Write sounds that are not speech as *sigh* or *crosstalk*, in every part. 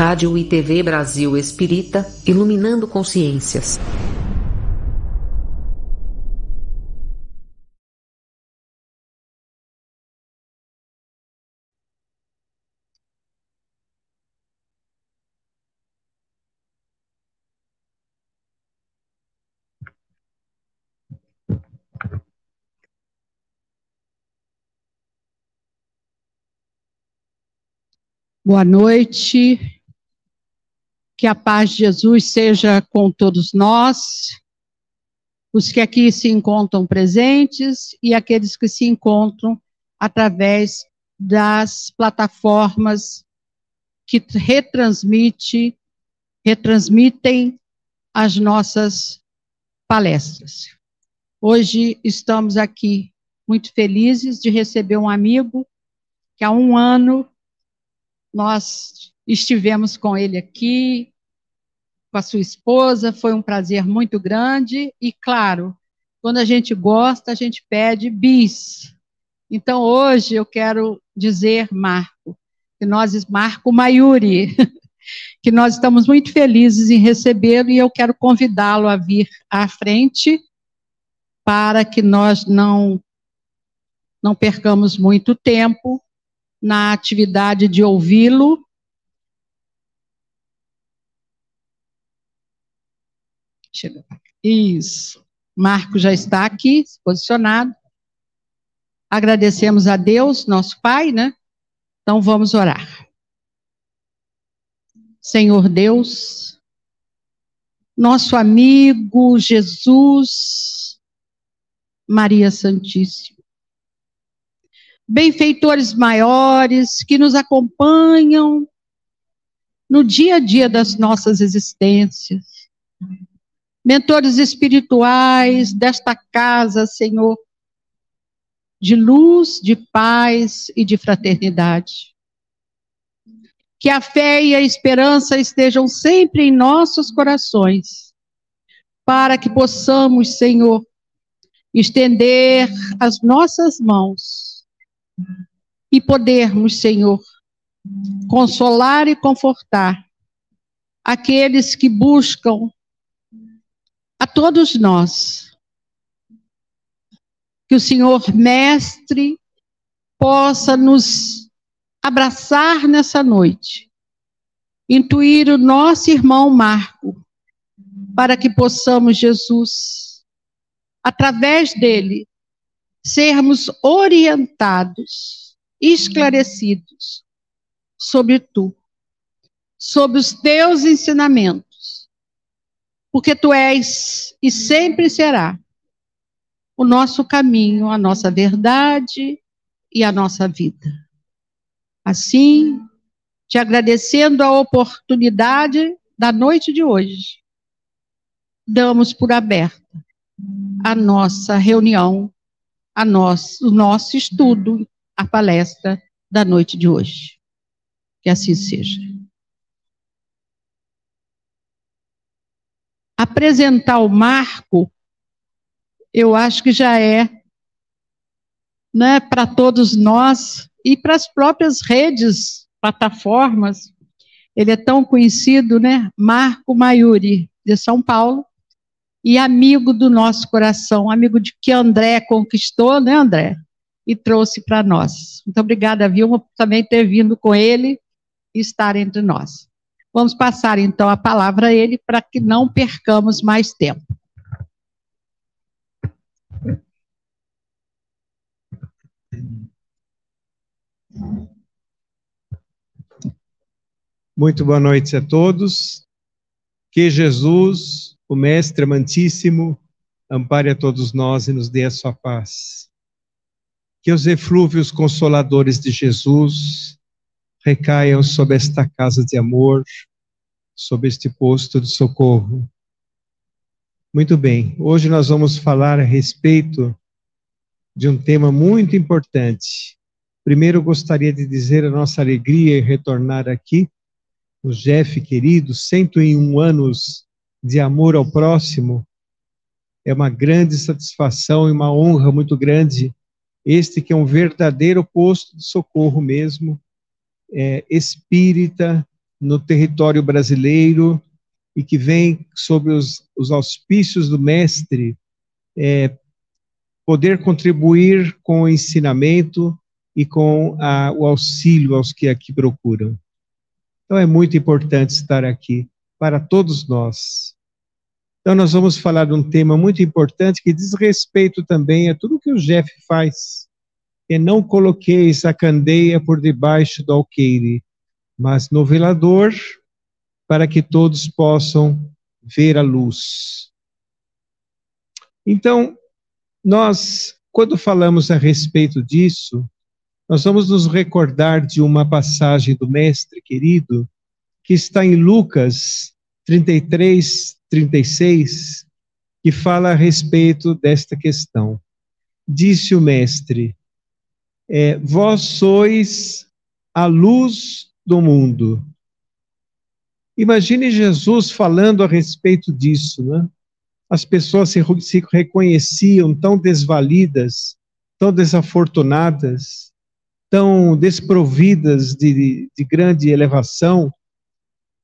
Rádio e TV Brasil Espírita, iluminando consciências. Boa noite. Que a paz de Jesus seja com todos nós, os que aqui se encontram presentes e aqueles que se encontram através das plataformas que retransmite, retransmitem as nossas palestras. Hoje estamos aqui muito felizes de receber um amigo que há um ano nós estivemos com ele aqui, com a sua esposa, foi um prazer muito grande. E, claro, quando a gente gosta, a gente pede bis. Então, hoje eu quero dizer, Marco, que nós, Marco Maiuri, *laughs* que nós estamos muito felizes em recebê-lo e eu quero convidá-lo a vir à frente para que nós não não percamos muito tempo na atividade de ouvi-lo. Chega. Isso. Marco já está aqui, posicionado. Agradecemos a Deus, nosso Pai, né? Então vamos orar. Senhor Deus, nosso amigo Jesus, Maria Santíssima benfeitores maiores que nos acompanham no dia a dia das nossas existências, mentores espirituais desta casa, Senhor, de luz, de paz e de fraternidade. Que a fé e a esperança estejam sempre em nossos corações, para que possamos, Senhor, estender as nossas mãos e podermos, Senhor, consolar e confortar aqueles que buscam a todos nós. Que o Senhor Mestre possa nos abraçar nessa noite, intuir o nosso irmão Marco, para que possamos, Jesus, através dele, sermos orientados, esclarecidos sobre tu, sobre os teus ensinamentos, porque tu és e sempre será o nosso caminho, a nossa verdade e a nossa vida. Assim, te agradecendo a oportunidade da noite de hoje, damos por aberta a nossa reunião a nós, o nosso estudo, a palestra da noite de hoje. Que assim seja. Apresentar o marco, eu acho que já é né, para todos nós e para as próprias redes, plataformas. Ele é tão conhecido, né? Marco Maiuri, de São Paulo, e amigo do nosso coração, amigo de que André conquistou, né, André? E trouxe para nós. Muito obrigada, Vilma, por também ter vindo com ele e estar entre nós. Vamos passar então a palavra a ele para que não percamos mais tempo. Muito boa noite a todos. Que Jesus o Mestre amantíssimo ampare a todos nós e nos dê a sua paz. Que os eflúvios consoladores de Jesus recaiam sobre esta casa de amor, sobre este posto de socorro. Muito bem, hoje nós vamos falar a respeito de um tema muito importante. Primeiro, gostaria de dizer a nossa alegria em retornar aqui, o Jeff querido, 101 anos de amor ao próximo, é uma grande satisfação e uma honra muito grande. Este que é um verdadeiro posto de socorro mesmo, é, espírita, no território brasileiro e que vem sob os, os auspícios do Mestre é, poder contribuir com o ensinamento e com a, o auxílio aos que aqui procuram. Então é muito importante estar aqui para todos nós. Então nós vamos falar de um tema muito importante que diz respeito também a tudo que o Jeff faz. E não coloqueis a candeia por debaixo do alqueire, mas no velador, para que todos possam ver a luz. Então, nós, quando falamos a respeito disso, nós vamos nos recordar de uma passagem do Mestre querido, que está em Lucas 33, 36, que fala a respeito desta questão. Disse o Mestre: é, Vós sois a luz do mundo. Imagine Jesus falando a respeito disso, né? As pessoas se, se reconheciam tão desvalidas, tão desafortunadas, tão desprovidas de, de grande elevação,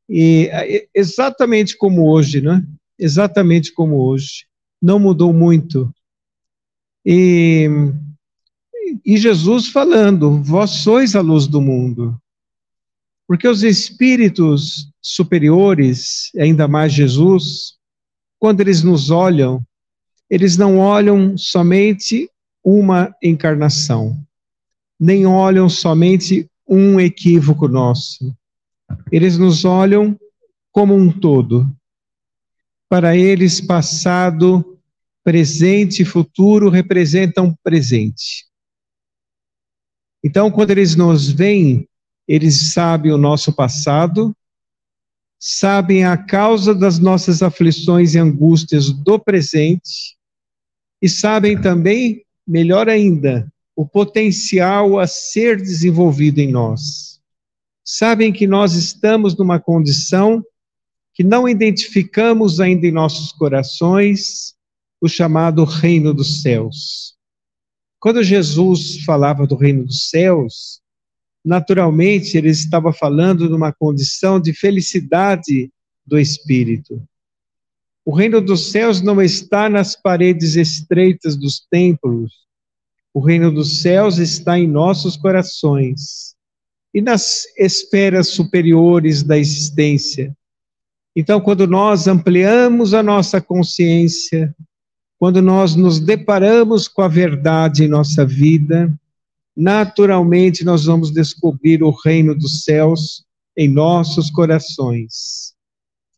e exatamente como hoje, né? Exatamente como hoje. Não mudou muito. E, e Jesus falando: Vós sois a luz do mundo. Porque os espíritos superiores, ainda mais Jesus, quando eles nos olham, eles não olham somente uma encarnação, nem olham somente um equívoco nosso. Eles nos olham como um todo. Para eles, passado, presente e futuro representam presente. Então, quando eles nos veem, eles sabem o nosso passado, sabem a causa das nossas aflições e angústias do presente, e sabem também, melhor ainda, o potencial a ser desenvolvido em nós. Sabem que nós estamos numa condição que não identificamos ainda em nossos corações, o chamado reino dos céus. Quando Jesus falava do reino dos céus, naturalmente ele estava falando de uma condição de felicidade do espírito. O reino dos céus não está nas paredes estreitas dos templos. O reino dos céus está em nossos corações e nas esferas superiores da existência. Então, quando nós ampliamos a nossa consciência, quando nós nos deparamos com a verdade em nossa vida, naturalmente nós vamos descobrir o reino dos céus em nossos corações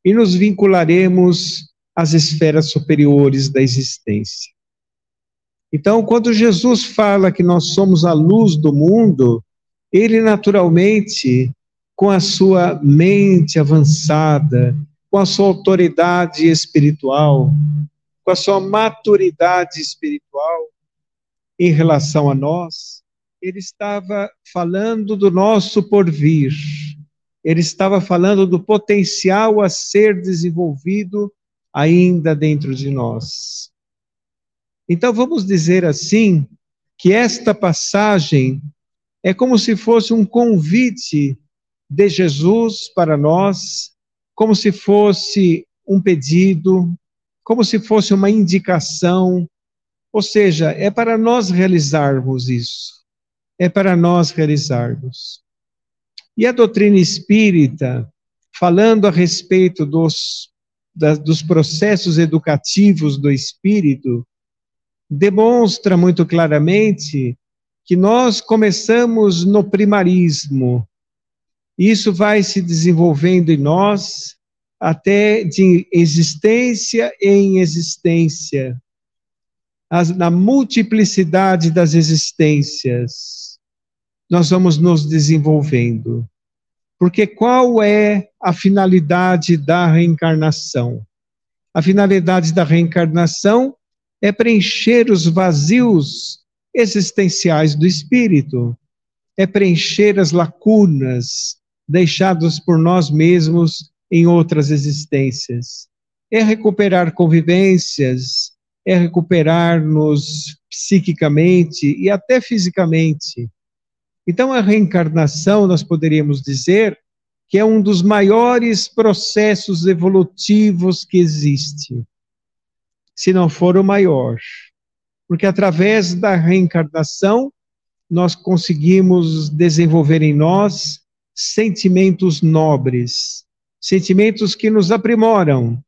e nos vincularemos às esferas superiores da existência. Então, quando Jesus fala que nós somos a luz do mundo, ele naturalmente, com a sua mente avançada, com a sua autoridade espiritual, com a sua maturidade espiritual em relação a nós, ele estava falando do nosso porvir, ele estava falando do potencial a ser desenvolvido ainda dentro de nós. Então vamos dizer assim que esta passagem é como se fosse um convite de Jesus para nós, como se fosse um pedido, como se fosse uma indicação, ou seja, é para nós realizarmos isso é para nós realizarmos. E a doutrina espírita, falando a respeito dos, da, dos processos educativos do espírito, demonstra muito claramente que nós começamos no primarismo. Isso vai se desenvolvendo em nós até de existência em existência, as, na multiplicidade das existências nós vamos nos desenvolvendo. Porque qual é a finalidade da reencarnação? A finalidade da reencarnação é preencher os vazios existenciais do espírito, é preencher as lacunas deixadas por nós mesmos em outras existências, é recuperar convivências, é recuperar-nos psiquicamente e até fisicamente então, a reencarnação, nós poderíamos dizer, que é um dos maiores processos evolutivos que existe, se não for o maior. Porque através da reencarnação, nós conseguimos desenvolver em nós sentimentos nobres, sentimentos que nos aprimoram,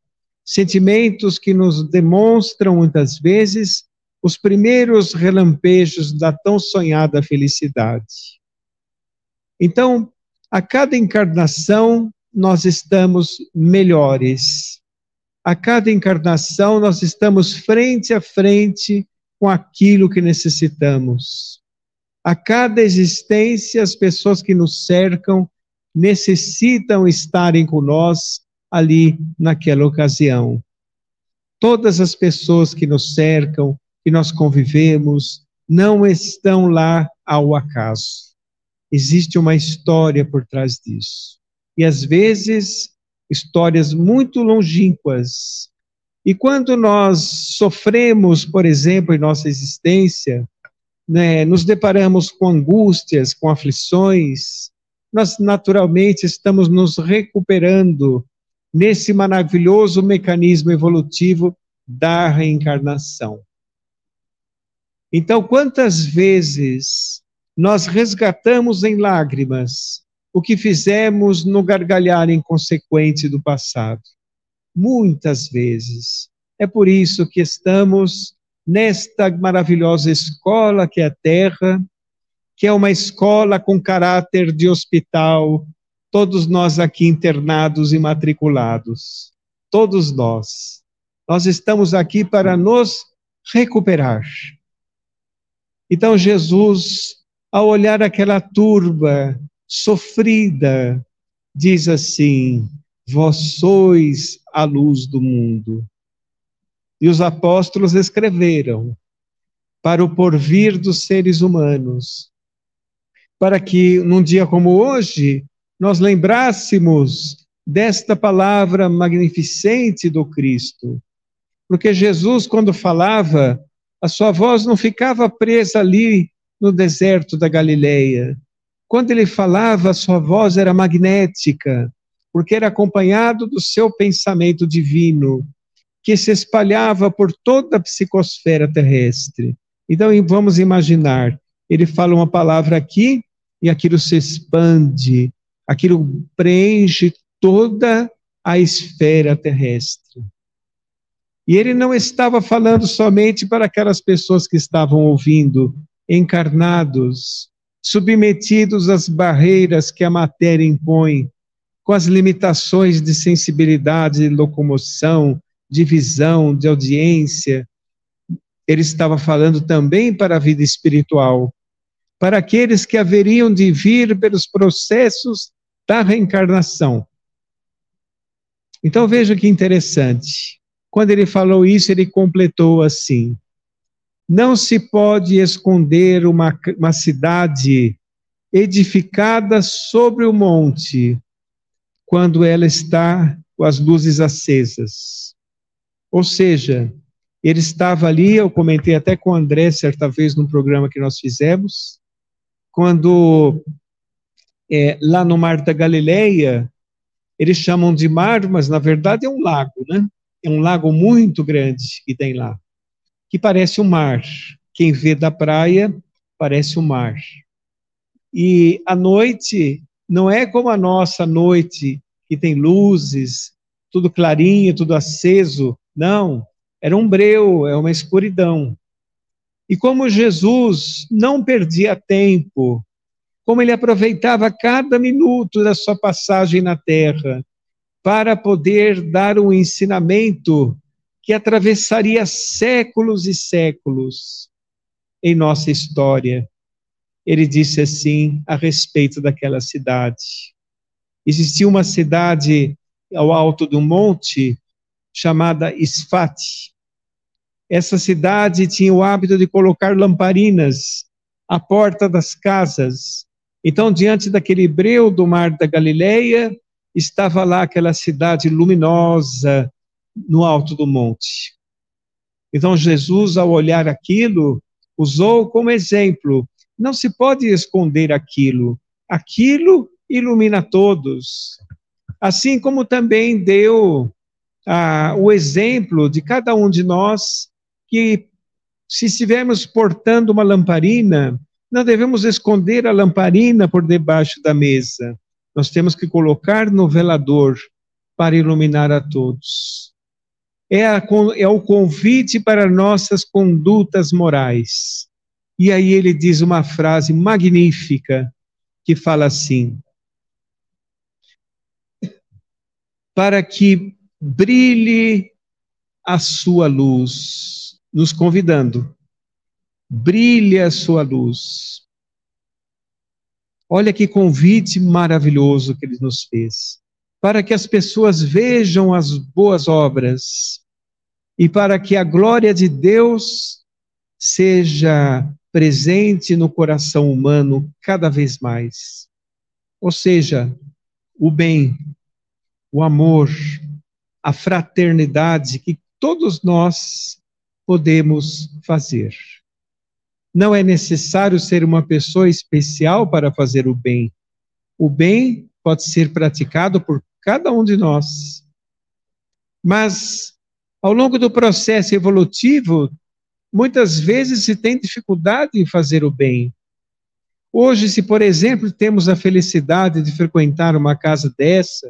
sentimentos que nos demonstram muitas vezes os primeiros relampejos da tão sonhada felicidade. Então, a cada encarnação, nós estamos melhores. A cada encarnação, nós estamos frente a frente com aquilo que necessitamos. A cada existência, as pessoas que nos cercam necessitam estarem nós ali naquela ocasião. Todas as pessoas que nos cercam, que nós convivemos, não estão lá ao acaso. Existe uma história por trás disso. E às vezes, histórias muito longínquas. E quando nós sofremos, por exemplo, em nossa existência, né, nos deparamos com angústias, com aflições, nós naturalmente estamos nos recuperando nesse maravilhoso mecanismo evolutivo da reencarnação. Então, quantas vezes nós resgatamos em lágrimas o que fizemos no gargalhar inconsequente do passado? Muitas vezes. É por isso que estamos nesta maravilhosa escola que é a Terra, que é uma escola com caráter de hospital, todos nós aqui internados e matriculados, todos nós. Nós estamos aqui para nos recuperar. Então, Jesus, ao olhar aquela turba sofrida, diz assim: Vós sois a luz do mundo. E os apóstolos escreveram para o porvir dos seres humanos, para que num dia como hoje nós lembrássemos desta palavra magnificente do Cristo. Porque Jesus, quando falava, a sua voz não ficava presa ali no deserto da Galileia. Quando ele falava, a sua voz era magnética, porque era acompanhado do seu pensamento divino, que se espalhava por toda a psicosfera terrestre. Então, vamos imaginar, ele fala uma palavra aqui e aquilo se expande, aquilo preenche toda a esfera terrestre. E ele não estava falando somente para aquelas pessoas que estavam ouvindo, encarnados, submetidos às barreiras que a matéria impõe, com as limitações de sensibilidade, de locomoção, de visão, de audiência. Ele estava falando também para a vida espiritual, para aqueles que haveriam de vir pelos processos da reencarnação. Então veja que interessante. Quando ele falou isso, ele completou assim: Não se pode esconder uma, uma cidade edificada sobre o monte quando ela está com as luzes acesas. Ou seja, ele estava ali, eu comentei até com o André certa vez num programa que nós fizemos, quando é, lá no Mar da Galileia, eles chamam de mar, mas na verdade é um lago, né? É um lago muito grande que tem lá, que parece um mar. Quem vê da praia, parece um mar. E a noite não é como a nossa noite, que tem luzes, tudo clarinho, tudo aceso. Não, era um breu, é uma escuridão. E como Jesus não perdia tempo como ele aproveitava cada minuto da sua passagem na terra para poder dar um ensinamento que atravessaria séculos e séculos em nossa história. Ele disse assim a respeito daquela cidade. Existia uma cidade ao alto do monte chamada Isfate. Essa cidade tinha o hábito de colocar lamparinas à porta das casas então, diante daquele breu do mar da Galileia, estava lá aquela cidade luminosa no alto do monte. Então, Jesus, ao olhar aquilo, usou como exemplo: não se pode esconder aquilo. Aquilo ilumina todos. Assim como também deu ah, o exemplo de cada um de nós que, se estivermos portando uma lamparina, não devemos esconder a lamparina por debaixo da mesa. Nós temos que colocar no velador para iluminar a todos. É, a, é o convite para nossas condutas morais. E aí ele diz uma frase magnífica que fala assim: para que brilhe a sua luz, nos convidando. Brilhe a sua luz. Olha que convite maravilhoso que ele nos fez. Para que as pessoas vejam as boas obras e para que a glória de Deus seja presente no coração humano cada vez mais. Ou seja, o bem, o amor, a fraternidade que todos nós podemos fazer. Não é necessário ser uma pessoa especial para fazer o bem. O bem pode ser praticado por cada um de nós. Mas, ao longo do processo evolutivo, muitas vezes se tem dificuldade em fazer o bem. Hoje, se por exemplo temos a felicidade de frequentar uma casa dessa,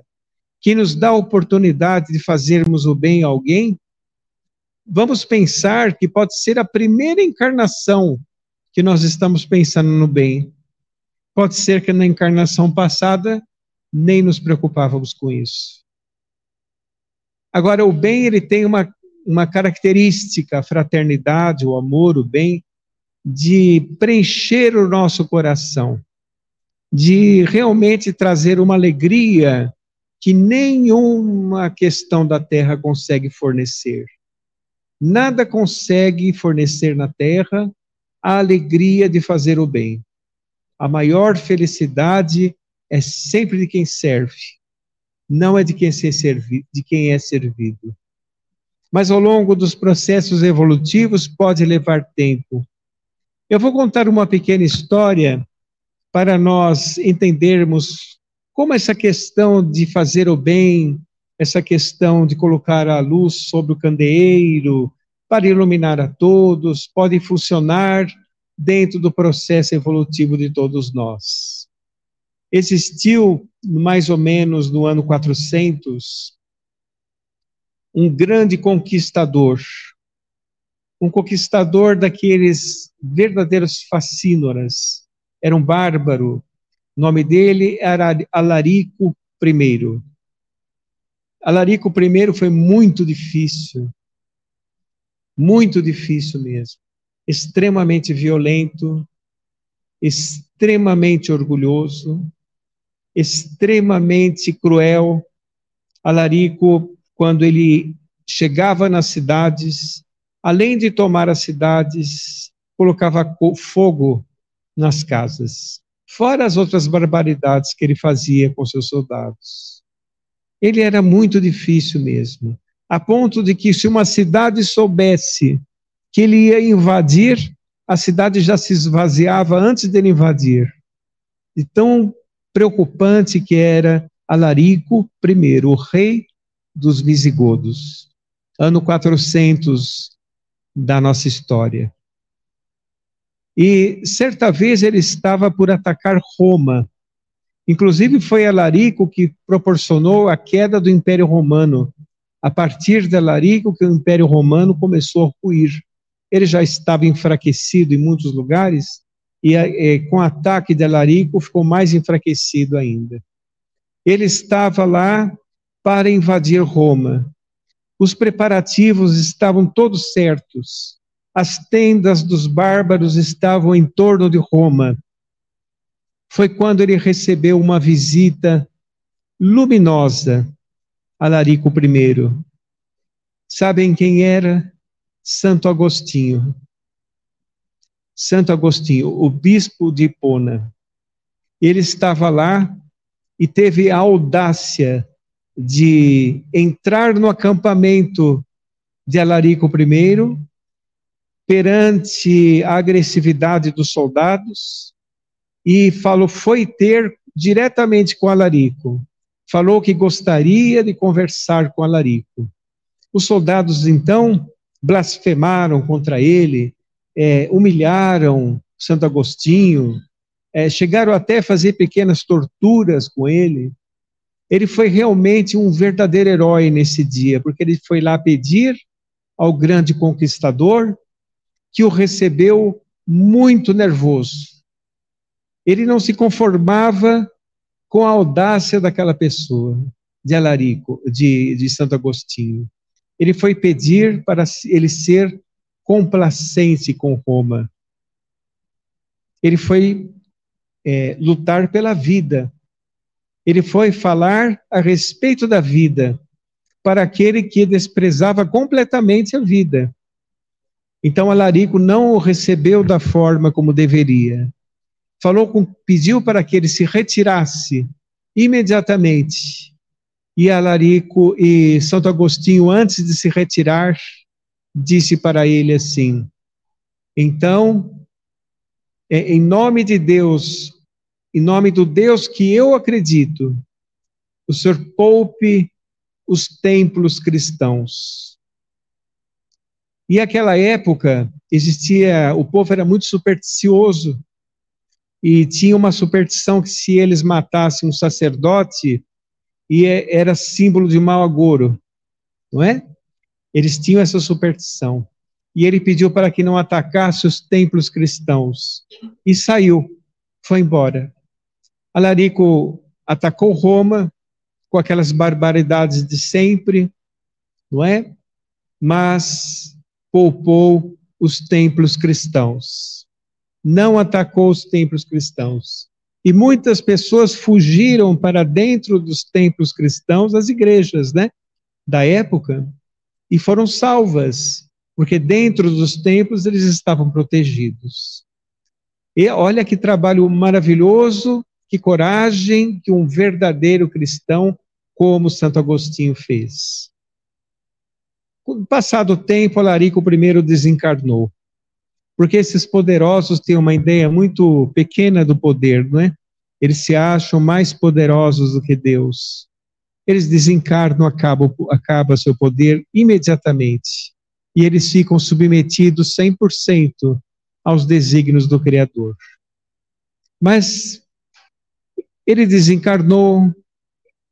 que nos dá a oportunidade de fazermos o bem a alguém, vamos pensar que pode ser a primeira encarnação que nós estamos pensando no bem. Pode ser que na encarnação passada nem nos preocupávamos com isso. Agora, o bem ele tem uma uma característica, a fraternidade, o amor, o bem, de preencher o nosso coração, de realmente trazer uma alegria que nenhuma questão da terra consegue fornecer. Nada consegue fornecer na terra a alegria de fazer o bem. A maior felicidade é sempre de quem serve, não é de quem, ser servi de quem é servido mas ao longo dos processos evolutivos pode levar tempo. Eu vou contar uma pequena história para nós entendermos como essa questão de fazer o bem, essa questão de colocar a luz sobre o candeeiro para iluminar a todos, pode funcionar dentro do processo evolutivo de todos nós. Existiu, mais ou menos no ano 400, um grande conquistador, um conquistador daqueles verdadeiros fascínoras. Era um bárbaro. O nome dele era Alarico I. Alarico I foi muito difícil, muito difícil mesmo. Extremamente violento, extremamente orgulhoso, extremamente cruel. Alarico quando ele chegava nas cidades, além de tomar as cidades, colocava fogo nas casas, fora as outras barbaridades que ele fazia com seus soldados. Ele era muito difícil mesmo, a ponto de que se uma cidade soubesse que ele ia invadir, a cidade já se esvaziava antes dele invadir. E tão preocupante que era Alarico I, o rei dos visigodos, ano 400 da nossa história. E certa vez ele estava por atacar Roma. Inclusive foi Alarico que proporcionou a queda do Império Romano. A partir de Alarico que o Império Romano começou a ruir. Ele já estava enfraquecido em muitos lugares e, e com o ataque de Alarico ficou mais enfraquecido ainda. Ele estava lá para invadir Roma. Os preparativos estavam todos certos. As tendas dos bárbaros estavam em torno de Roma. Foi quando ele recebeu uma visita luminosa a Larico I. Sabem quem era? Santo Agostinho. Santo Agostinho, o bispo de Hipona. Ele estava lá e teve a audácia de entrar no acampamento de Alarico I, perante a agressividade dos soldados, e falou: foi ter diretamente com Alarico. Falou que gostaria de conversar com Alarico. Os soldados, então, blasfemaram contra ele, é, humilharam Santo Agostinho, é, chegaram até a fazer pequenas torturas com ele. Ele foi realmente um verdadeiro herói nesse dia, porque ele foi lá pedir ao grande conquistador que o recebeu muito nervoso. Ele não se conformava com a audácia daquela pessoa, de Alarico, de, de Santo Agostinho. Ele foi pedir para ele ser complacente com Roma. Ele foi é, lutar pela vida. Ele foi falar a respeito da vida para aquele que desprezava completamente a vida. Então Alarico não o recebeu da forma como deveria. Falou com, pediu para que ele se retirasse imediatamente. E Alarico e Santo Agostinho, antes de se retirar, disse para ele assim: Então, é, em nome de Deus, em nome do Deus que eu acredito, o Senhor poupe os templos cristãos. E aquela época existia, o povo era muito supersticioso e tinha uma superstição que se eles matassem um sacerdote, é, era símbolo de mau agouro, não é? Eles tinham essa superstição. E ele pediu para que não atacasse os templos cristãos. E saiu, foi embora. Alarico atacou Roma com aquelas barbaridades de sempre, não é? Mas poupou os templos cristãos. Não atacou os templos cristãos. E muitas pessoas fugiram para dentro dos templos cristãos, as igrejas, né? Da época, e foram salvas, porque dentro dos templos eles estavam protegidos. E olha que trabalho maravilhoso, que coragem que um verdadeiro cristão como Santo Agostinho fez. Passado o tempo, Alarico I desencarnou. Porque esses poderosos têm uma ideia muito pequena do poder, não é? Eles se acham mais poderosos do que Deus. Eles desencarnam, acaba, acaba seu poder imediatamente. E eles ficam submetidos 100% aos desígnios do Criador. Mas ele desencarnou,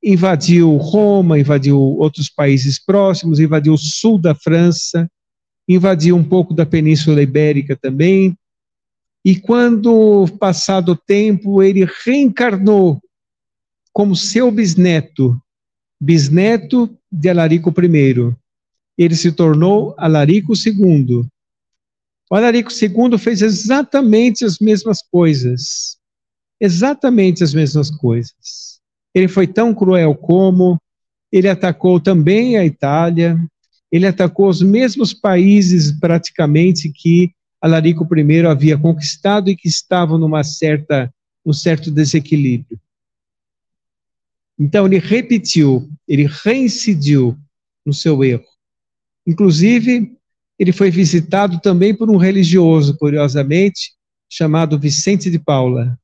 invadiu Roma, invadiu outros países próximos, invadiu o sul da França, invadiu um pouco da Península Ibérica também. E quando, passado o tempo, ele reencarnou como seu bisneto, bisneto de Alarico I. Ele se tornou Alarico II. O Alarico II fez exatamente as mesmas coisas. Exatamente as mesmas coisas. Ele foi tão cruel como ele atacou também a Itália, ele atacou os mesmos países praticamente que Alarico I havia conquistado e que estavam numa certa um certo desequilíbrio. Então ele repetiu, ele reincidiu no seu erro. Inclusive, ele foi visitado também por um religioso, curiosamente, chamado Vicente de Paula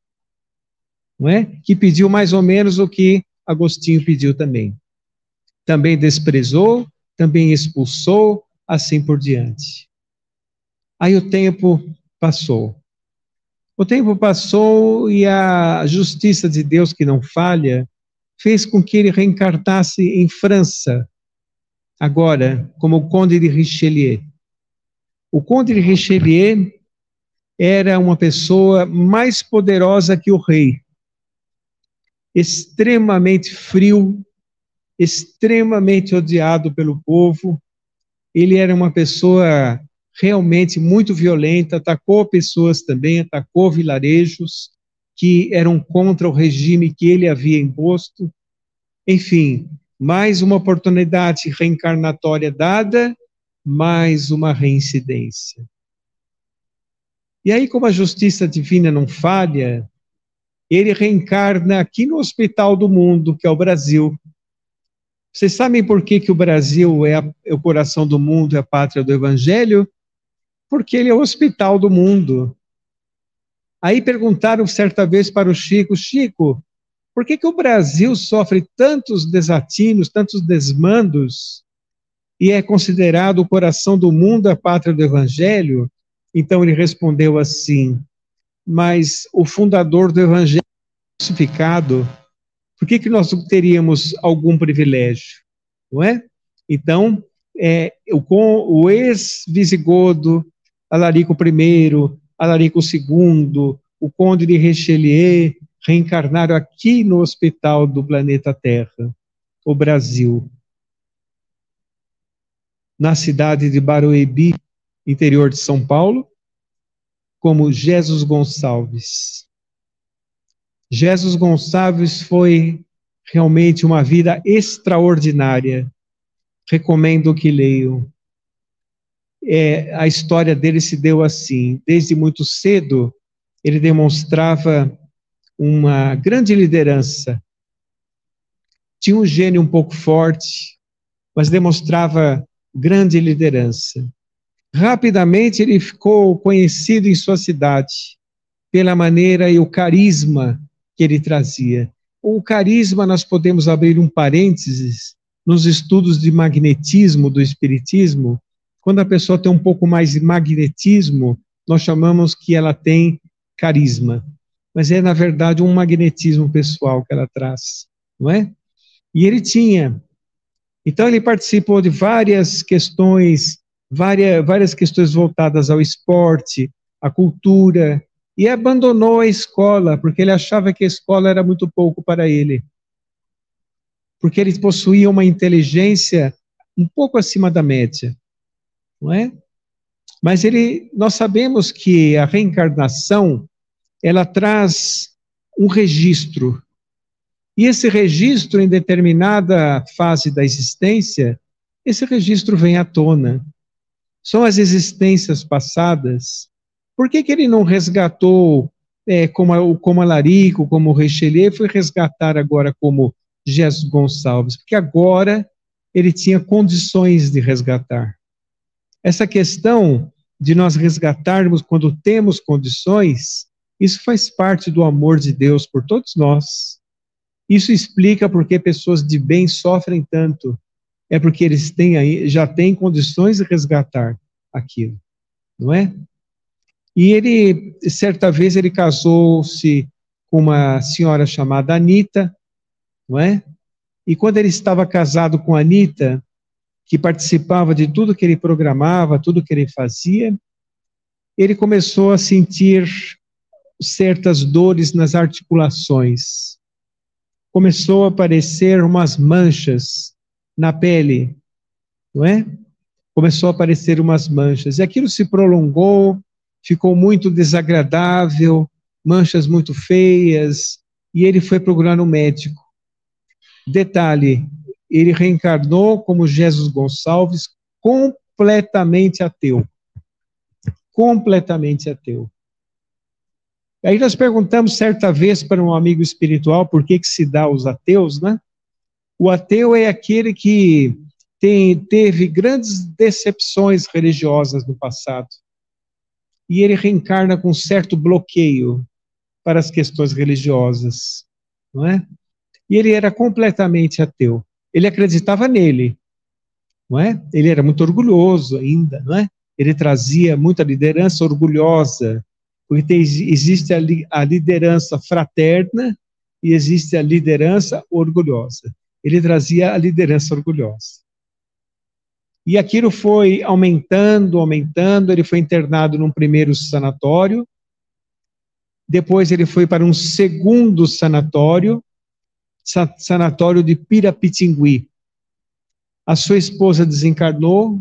não é? Que pediu mais ou menos o que Agostinho pediu também. Também desprezou, também expulsou, assim por diante. Aí o tempo passou. O tempo passou e a justiça de Deus, que não falha, fez com que ele reencarnasse em França, agora, como Conde de Richelieu. O Conde de Richelieu era uma pessoa mais poderosa que o rei extremamente frio, extremamente odiado pelo povo. Ele era uma pessoa realmente muito violenta, atacou pessoas também, atacou vilarejos que eram contra o regime que ele havia imposto. Enfim, mais uma oportunidade reencarnatória dada, mais uma reincidência. E aí, como a justiça divina não falha, ele reencarna aqui no Hospital do Mundo, que é o Brasil. Vocês sabem por que, que o Brasil é, a, é o coração do mundo, é a pátria do Evangelho? Porque ele é o hospital do mundo. Aí perguntaram certa vez para o Chico: Chico, por que, que o Brasil sofre tantos desatinos, tantos desmandos, e é considerado o coração do mundo, a pátria do Evangelho? Então ele respondeu assim: Mas o fundador do Evangelho crucificado, por que, que nós teríamos algum privilégio? Não é? Então, é, o, o ex-visigodo, Alarico I, Alarico II, o conde de Richelieu, reencarnaram aqui no hospital do planeta Terra, o Brasil. Na cidade de Barueri, interior de São Paulo, como Jesus Gonçalves. Jesus Gonçalves foi realmente uma vida extraordinária. Recomendo que leiam. É, a história dele se deu assim. Desde muito cedo, ele demonstrava uma grande liderança. Tinha um gênio um pouco forte, mas demonstrava grande liderança. Rapidamente ele ficou conhecido em sua cidade pela maneira e o carisma que ele trazia. O carisma, nós podemos abrir um parênteses nos estudos de magnetismo do espiritismo. Quando a pessoa tem um pouco mais de magnetismo, nós chamamos que ela tem carisma. Mas é, na verdade, um magnetismo pessoal que ela traz, não é? E ele tinha. Então, ele participou de várias questões várias, várias questões voltadas ao esporte, à cultura, e abandonou a escola, porque ele achava que a escola era muito pouco para ele. Porque ele possuía uma inteligência um pouco acima da média, não é? Mas ele, nós sabemos que a reencarnação, ela traz um registro. E esse registro, em determinada fase da existência, esse registro vem à tona são as existências passadas. Por que, que ele não resgatou é, como, como Alarico, como Richelieu, foi resgatar agora como Jesus Gonçalves? Porque agora ele tinha condições de resgatar. Essa questão de nós resgatarmos quando temos condições, isso faz parte do amor de Deus por todos nós. Isso explica por que pessoas de bem sofrem tanto é porque eles têm aí, já têm condições de resgatar aquilo, não é? E ele, certa vez, ele casou-se com uma senhora chamada Anita, não é? E quando ele estava casado com Anita, que participava de tudo que ele programava, tudo que ele fazia, ele começou a sentir certas dores nas articulações. Começou a aparecer umas manchas na pele, não é? Começou a aparecer umas manchas. E aquilo se prolongou, ficou muito desagradável, manchas muito feias, e ele foi procurar um médico. Detalhe, ele reencarnou como Jesus Gonçalves, completamente ateu. Completamente ateu. Aí nós perguntamos certa vez para um amigo espiritual por que, que se dá aos ateus, né? O ateu é aquele que tem, teve grandes decepções religiosas no passado. E ele reencarna com certo bloqueio para as questões religiosas, não é? E ele era completamente ateu. Ele acreditava nele, não é? Ele era muito orgulhoso ainda, não é? Ele trazia muita liderança orgulhosa, porque tem, existe a, a liderança fraterna e existe a liderança orgulhosa ele trazia a liderança orgulhosa. E aquilo foi aumentando, aumentando. Ele foi internado num primeiro sanatório, depois ele foi para um segundo sanatório, sanatório de Pirapitingui. A sua esposa desencarnou,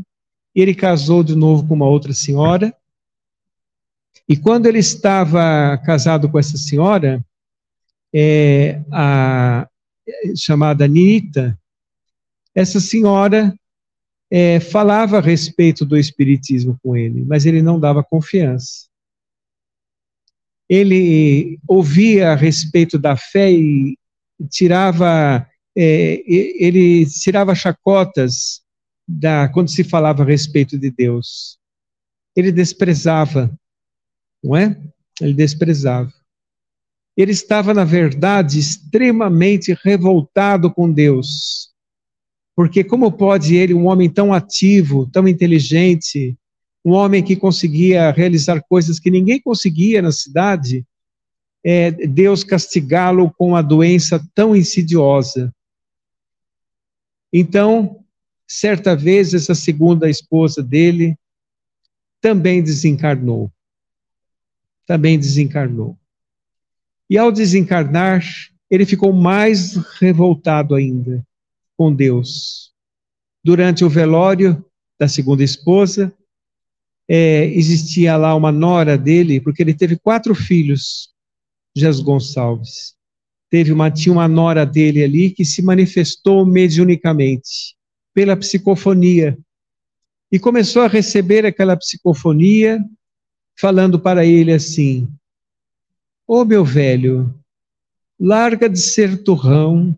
ele casou de novo com uma outra senhora. E quando ele estava casado com essa senhora, é, a, chamada Nita, essa senhora é, falava a respeito do Espiritismo com ele, mas ele não dava confiança. Ele ouvia a respeito da fé e tirava, é, ele tirava chacotas da, quando se falava a respeito de Deus. Ele desprezava, não é? Ele desprezava. Ele estava, na verdade, extremamente revoltado com Deus. Porque como pode ele, um homem tão ativo, tão inteligente, um homem que conseguia realizar coisas que ninguém conseguia na cidade, é, Deus castigá-lo com uma doença tão insidiosa? Então, certa vez, essa segunda esposa dele também desencarnou. Também desencarnou. E ao desencarnar, ele ficou mais revoltado ainda com Deus. Durante o velório da segunda esposa, é, existia lá uma nora dele, porque ele teve quatro filhos, Jesus Gonçalves. Teve uma, tinha uma nora dele ali que se manifestou mediunicamente, pela psicofonia. E começou a receber aquela psicofonia, falando para ele assim: Ô oh, meu velho, larga de ser turrão,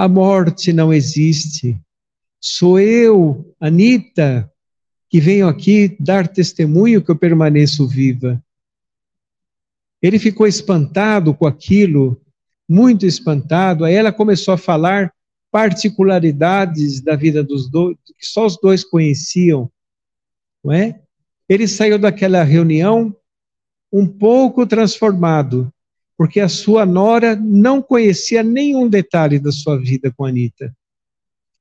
a morte não existe. Sou eu, Anita, que venho aqui dar testemunho que eu permaneço viva. Ele ficou espantado com aquilo, muito espantado. Aí ela começou a falar particularidades da vida dos dois, que só os dois conheciam, não é? Ele saiu daquela reunião um pouco transformado, porque a sua nora não conhecia nenhum detalhe da sua vida com a Anitta.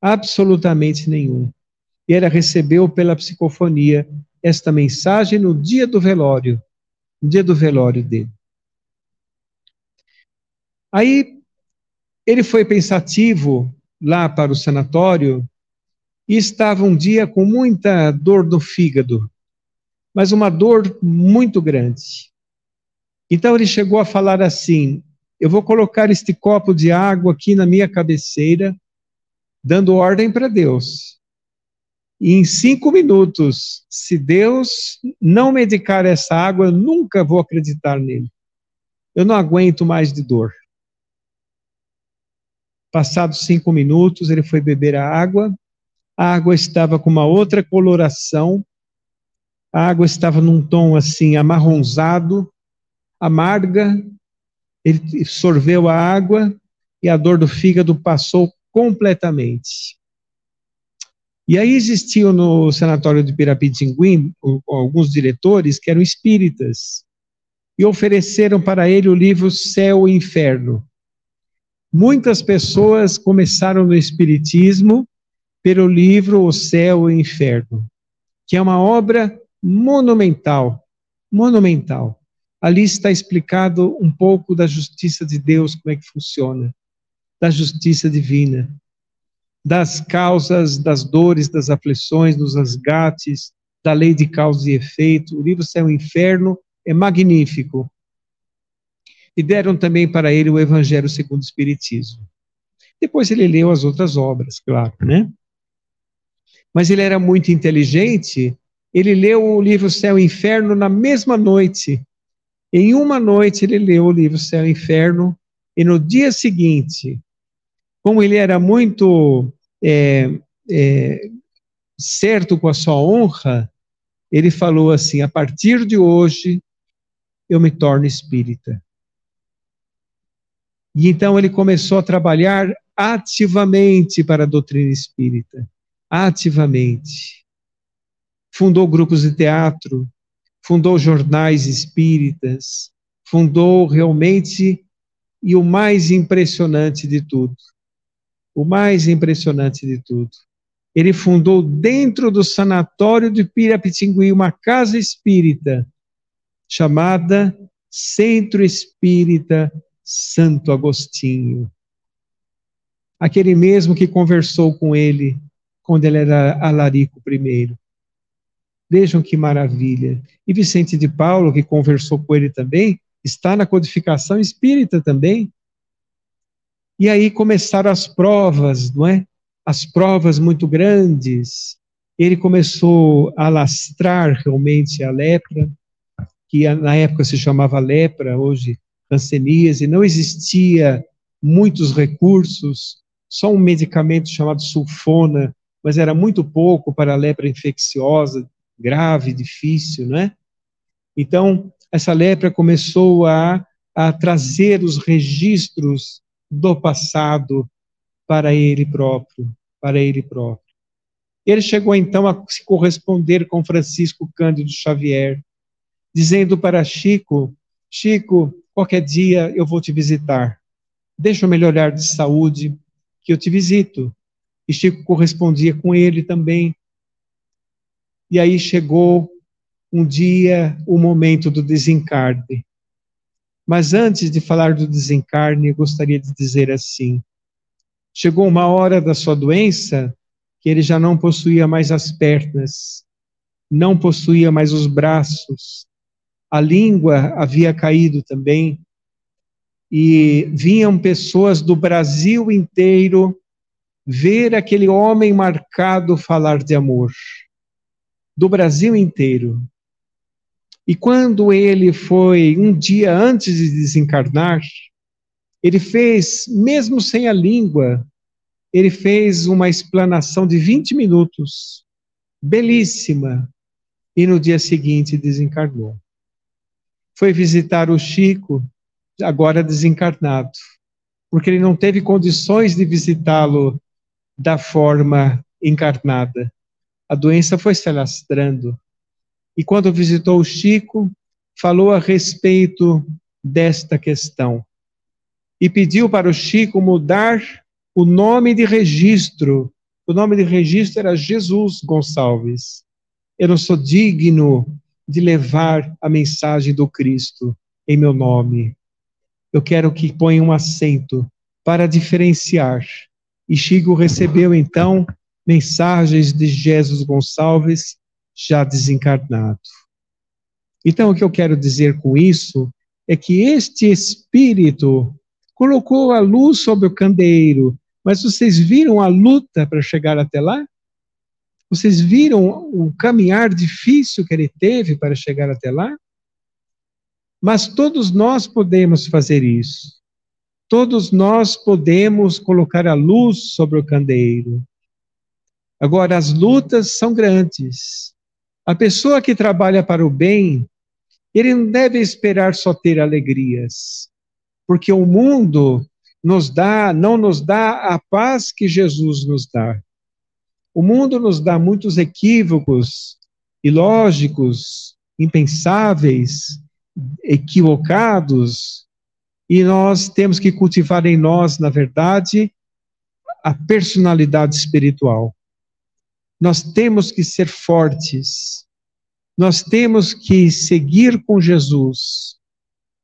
Absolutamente nenhum. E ela recebeu pela psicofonia esta mensagem no dia do velório, no dia do velório dele. Aí ele foi pensativo lá para o sanatório e estava um dia com muita dor no fígado, mas uma dor muito grande. Então ele chegou a falar assim: eu vou colocar este copo de água aqui na minha cabeceira, dando ordem para Deus. E em cinco minutos, se Deus não medicar essa água, eu nunca vou acreditar nele. Eu não aguento mais de dor. Passados cinco minutos, ele foi beber a água. A água estava com uma outra coloração. A água estava num tom assim amarronzado, amarga, ele sorveu a água e a dor do fígado passou completamente. E aí existiam no sanatório de Pirapitinguim alguns diretores que eram espíritas e ofereceram para ele o livro Céu e Inferno. Muitas pessoas começaram no espiritismo pelo livro O Céu e o Inferno, que é uma obra monumental, monumental. Ali está explicado um pouco da justiça de Deus, como é que funciona, da justiça divina, das causas, das dores, das aflições, dos resgates, da lei de causa e efeito. O livro Céu e Inferno é magnífico. E deram também para ele o Evangelho segundo o Espiritismo. Depois ele leu as outras obras, claro, né? Mas ele era muito inteligente, ele leu o livro Céu e Inferno na mesma noite em uma noite ele leu o livro Céu e Inferno, e no dia seguinte, como ele era muito é, é, certo com a sua honra, ele falou assim: a partir de hoje eu me torno espírita. E então ele começou a trabalhar ativamente para a doutrina espírita, ativamente. Fundou grupos de teatro, fundou jornais espíritas, fundou realmente, e o mais impressionante de tudo, o mais impressionante de tudo, ele fundou dentro do sanatório de Pirapitingui uma casa espírita chamada Centro Espírita Santo Agostinho. Aquele mesmo que conversou com ele quando ele era alarico primeiro. Vejam que maravilha. E Vicente de Paulo, que conversou com ele também, está na codificação espírita também. E aí começaram as provas, não é? As provas muito grandes. Ele começou a lastrar realmente a lepra, que na época se chamava lepra, hoje e não existia muitos recursos, só um medicamento chamado sulfona, mas era muito pouco para a lepra infecciosa, grave, difícil, né? Então, essa lepra começou a, a trazer os registros do passado para ele próprio, para ele próprio. Ele chegou então a se corresponder com Francisco Cândido Xavier, dizendo para Chico: Chico, qualquer dia eu vou te visitar. Deixa eu melhorar de saúde, que eu te visito. E Chico correspondia com ele também. E aí chegou um dia o momento do desencarne. Mas antes de falar do desencarne, eu gostaria de dizer assim: chegou uma hora da sua doença que ele já não possuía mais as pernas, não possuía mais os braços, a língua havia caído também, e vinham pessoas do Brasil inteiro ver aquele homem marcado falar de amor. Do Brasil inteiro. E quando ele foi, um dia antes de desencarnar, ele fez, mesmo sem a língua, ele fez uma explanação de 20 minutos, belíssima, e no dia seguinte desencarnou. Foi visitar o Chico, agora desencarnado, porque ele não teve condições de visitá-lo da forma encarnada. A doença foi se alastrando. E quando visitou o Chico, falou a respeito desta questão. E pediu para o Chico mudar o nome de registro. O nome de registro era Jesus Gonçalves. Eu não sou digno de levar a mensagem do Cristo em meu nome. Eu quero que ponha um acento para diferenciar. E Chico recebeu então mensagens de Jesus Gonçalves já desencarnado. Então, o que eu quero dizer com isso é que este espírito colocou a luz sobre o candeeiro, mas vocês viram a luta para chegar até lá? Vocês viram o caminhar difícil que ele teve para chegar até lá? Mas todos nós podemos fazer isso. Todos nós podemos colocar a luz sobre o candeeiro. Agora, as lutas são grandes. A pessoa que trabalha para o bem, ele não deve esperar só ter alegrias, porque o mundo nos dá, não nos dá a paz que Jesus nos dá. O mundo nos dá muitos equívocos, ilógicos, impensáveis, equivocados, e nós temos que cultivar em nós, na verdade, a personalidade espiritual. Nós temos que ser fortes. Nós temos que seguir com Jesus.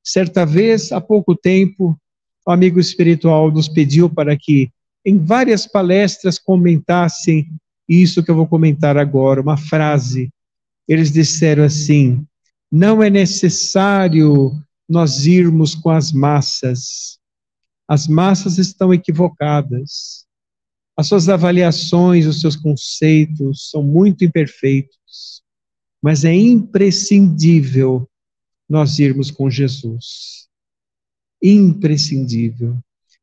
Certa vez, há pouco tempo, o amigo espiritual nos pediu para que, em várias palestras, comentassem isso que eu vou comentar agora, uma frase. Eles disseram assim: não é necessário nós irmos com as massas. As massas estão equivocadas. As suas avaliações, os seus conceitos são muito imperfeitos, mas é imprescindível nós irmos com Jesus. Imprescindível.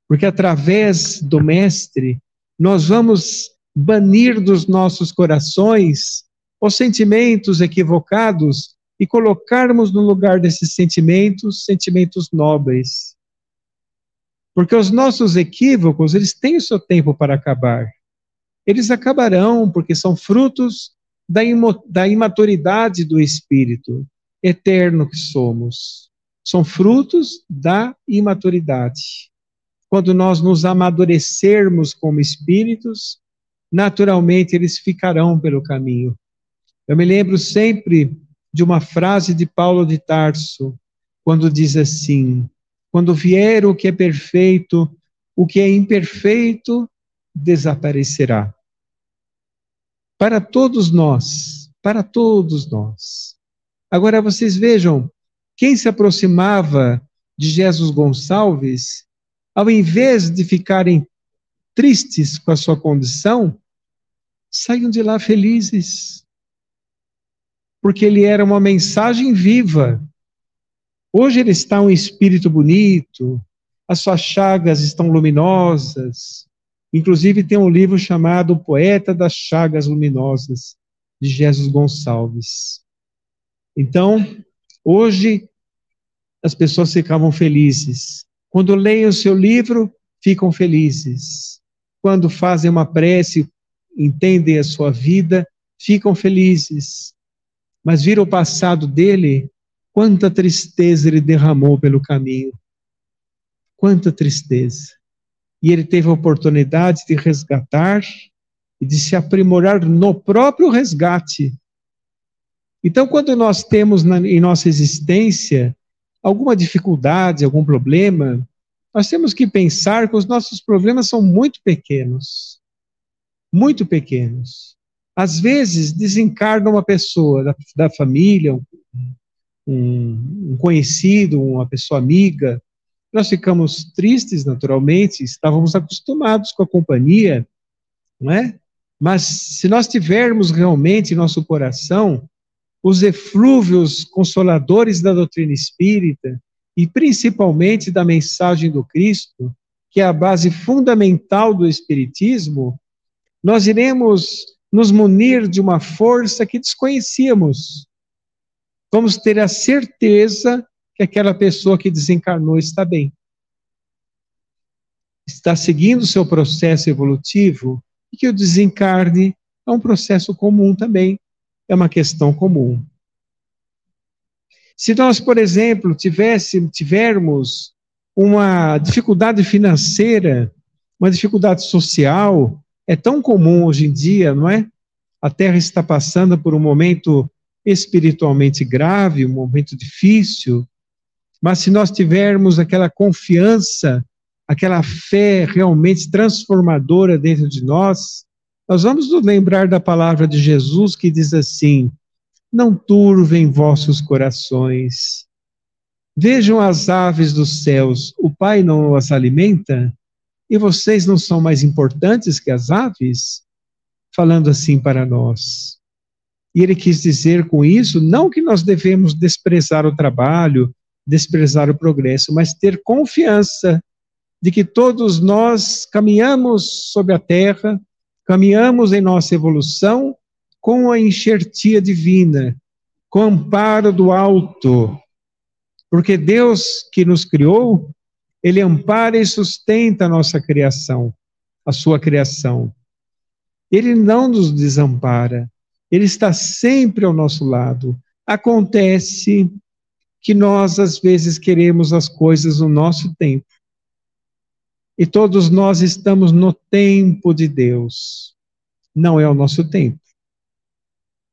Porque através do Mestre, nós vamos banir dos nossos corações os sentimentos equivocados e colocarmos no lugar desses sentimentos sentimentos nobres, porque os nossos equívocos, eles têm o seu tempo para acabar. Eles acabarão porque são frutos da, da imaturidade do espírito eterno que somos. São frutos da imaturidade. Quando nós nos amadurecermos como espíritos, naturalmente eles ficarão pelo caminho. Eu me lembro sempre de uma frase de Paulo de Tarso, quando diz assim: quando vier o que é perfeito, o que é imperfeito desaparecerá. Para todos nós, para todos nós. Agora vocês vejam, quem se aproximava de Jesus Gonçalves, ao invés de ficarem tristes com a sua condição, saiam de lá felizes. Porque ele era uma mensagem viva Hoje ele está um espírito bonito, as suas chagas estão luminosas. Inclusive tem um livro chamado Poeta das Chagas Luminosas, de Jesus Gonçalves. Então, hoje as pessoas ficavam felizes. Quando leem o seu livro, ficam felizes. Quando fazem uma prece, entendem a sua vida, ficam felizes. Mas vira o passado dele, quanta tristeza ele derramou pelo caminho. Quanta tristeza. E ele teve a oportunidade de resgatar e de se aprimorar no próprio resgate. Então, quando nós temos na, em nossa existência alguma dificuldade, algum problema, nós temos que pensar que os nossos problemas são muito pequenos. Muito pequenos. Às vezes, desencarna uma pessoa da, da família, um, um, um conhecido, uma pessoa amiga. Nós ficamos tristes, naturalmente, estávamos acostumados com a companhia, não é? Mas se nós tivermos realmente em nosso coração os eflúvios consoladores da doutrina espírita e principalmente da mensagem do Cristo, que é a base fundamental do espiritismo, nós iremos nos munir de uma força que desconhecíamos. Vamos ter a certeza que aquela pessoa que desencarnou está bem. Está seguindo o seu processo evolutivo e que o desencarne é um processo comum também, é uma questão comum. Se nós, por exemplo, tivesse, tivermos uma dificuldade financeira, uma dificuldade social, é tão comum hoje em dia, não é? A Terra está passando por um momento espiritualmente grave, um momento difícil, mas se nós tivermos aquela confiança aquela fé realmente transformadora dentro de nós, nós vamos nos lembrar da palavra de Jesus que diz assim: Não turvem vossos corações. Vejam as aves dos céus, o Pai não as alimenta? E vocês não são mais importantes que as aves? Falando assim para nós. E ele quis dizer com isso não que nós devemos desprezar o trabalho, desprezar o progresso, mas ter confiança de que todos nós caminhamos sobre a terra, caminhamos em nossa evolução com a enxertia divina, com o amparo do alto. Porque Deus que nos criou, ele ampara e sustenta a nossa criação, a sua criação. Ele não nos desampara, ele está sempre ao nosso lado. Acontece que nós, às vezes, queremos as coisas no nosso tempo. E todos nós estamos no tempo de Deus. Não é o nosso tempo.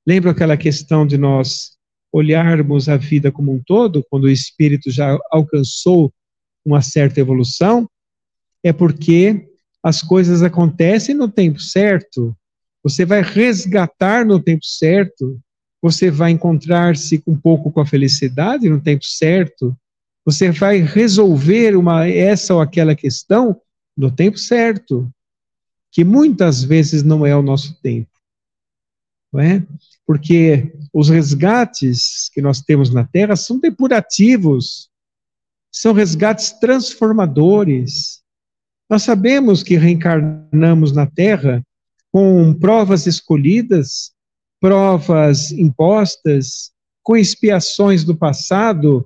Lembra aquela questão de nós olharmos a vida como um todo, quando o espírito já alcançou uma certa evolução? É porque as coisas acontecem no tempo certo. Você vai resgatar no tempo certo. Você vai encontrar-se um pouco com a felicidade no tempo certo. Você vai resolver uma essa ou aquela questão no tempo certo, que muitas vezes não é o nosso tempo. Não é? Porque os resgates que nós temos na Terra são depurativos, são resgates transformadores. Nós sabemos que reencarnamos na Terra com provas escolhidas, provas impostas, com expiações do passado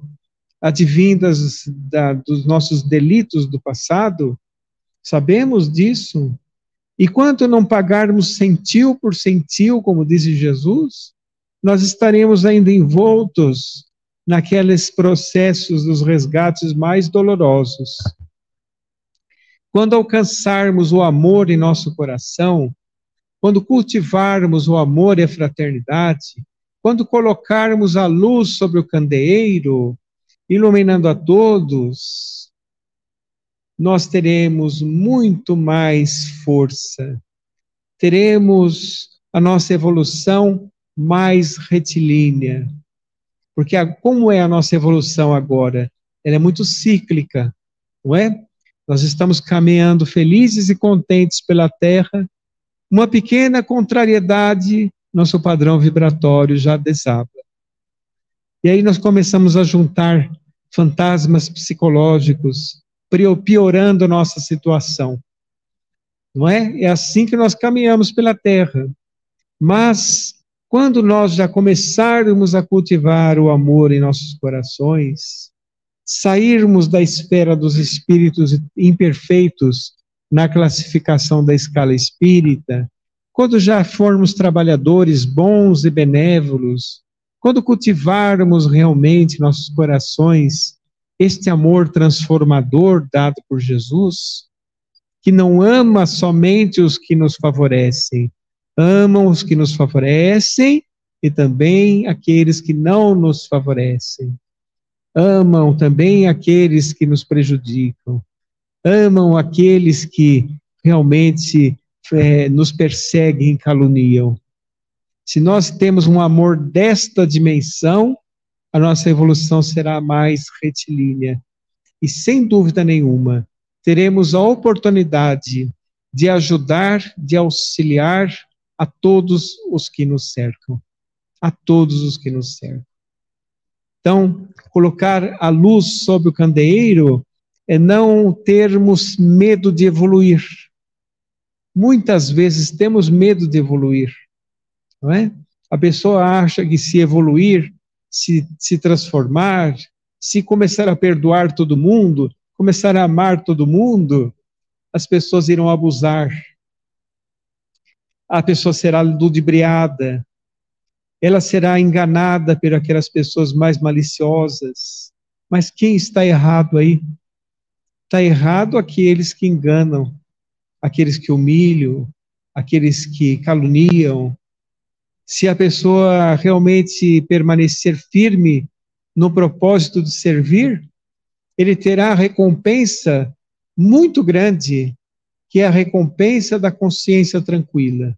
advindas da, dos nossos delitos do passado, sabemos disso. E quanto não pagarmos centil por centil, como diz Jesus, nós estaremos ainda envoltos naqueles processos dos resgates mais dolorosos. Quando alcançarmos o amor em nosso coração, quando cultivarmos o amor e a fraternidade, quando colocarmos a luz sobre o candeeiro, iluminando a todos, nós teremos muito mais força, teremos a nossa evolução mais retilínea. Porque a, como é a nossa evolução agora? Ela é muito cíclica, não é? Nós estamos caminhando felizes e contentes pela Terra. Uma pequena contrariedade, nosso padrão vibratório já desaba. E aí nós começamos a juntar fantasmas psicológicos, piorando nossa situação. Não é? É assim que nós caminhamos pela terra. Mas, quando nós já começarmos a cultivar o amor em nossos corações, sairmos da esfera dos espíritos imperfeitos na classificação da escala espírita, quando já formos trabalhadores bons e benévolos, quando cultivarmos realmente nossos corações este amor transformador dado por Jesus, que não ama somente os que nos favorecem, amam os que nos favorecem e também aqueles que não nos favorecem. Amam também aqueles que nos prejudicam. Amam aqueles que realmente é, nos perseguem e caluniam. Se nós temos um amor desta dimensão, a nossa evolução será mais retilínea. E sem dúvida nenhuma, teremos a oportunidade de ajudar, de auxiliar a todos os que nos cercam. A todos os que nos cercam. Então, colocar a luz sobre o candeeiro é não termos medo de evoluir. Muitas vezes temos medo de evoluir, não é? A pessoa acha que se evoluir, se, se transformar, se começar a perdoar todo mundo, começar a amar todo mundo, as pessoas irão abusar. A pessoa será ludibriada, ela será enganada por aquelas pessoas mais maliciosas. Mas quem está errado aí? Está errado aqueles que enganam, aqueles que humilham, aqueles que caluniam, se a pessoa realmente permanecer firme no propósito de servir, ele terá recompensa muito grande, que é a recompensa da consciência tranquila,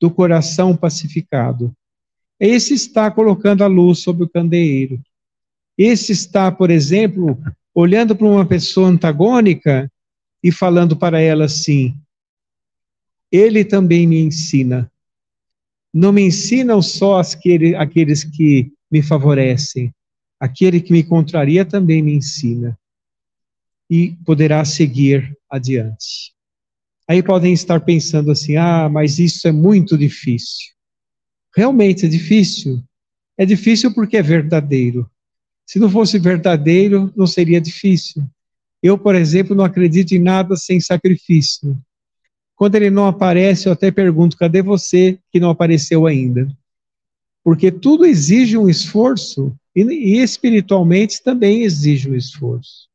do coração pacificado. Esse está colocando a luz sobre o candeeiro. Esse está, por exemplo, olhando para uma pessoa antagônica e falando para ela assim: Ele também me ensina não me ensinam só aquele, aqueles que me favorecem, aquele que me contraria também me ensina. E poderá seguir adiante. Aí podem estar pensando assim: ah, mas isso é muito difícil. Realmente é difícil. É difícil porque é verdadeiro. Se não fosse verdadeiro, não seria difícil. Eu, por exemplo, não acredito em nada sem sacrifício. Quando ele não aparece, eu até pergunto: cadê você que não apareceu ainda? Porque tudo exige um esforço e, espiritualmente também exige um esforço.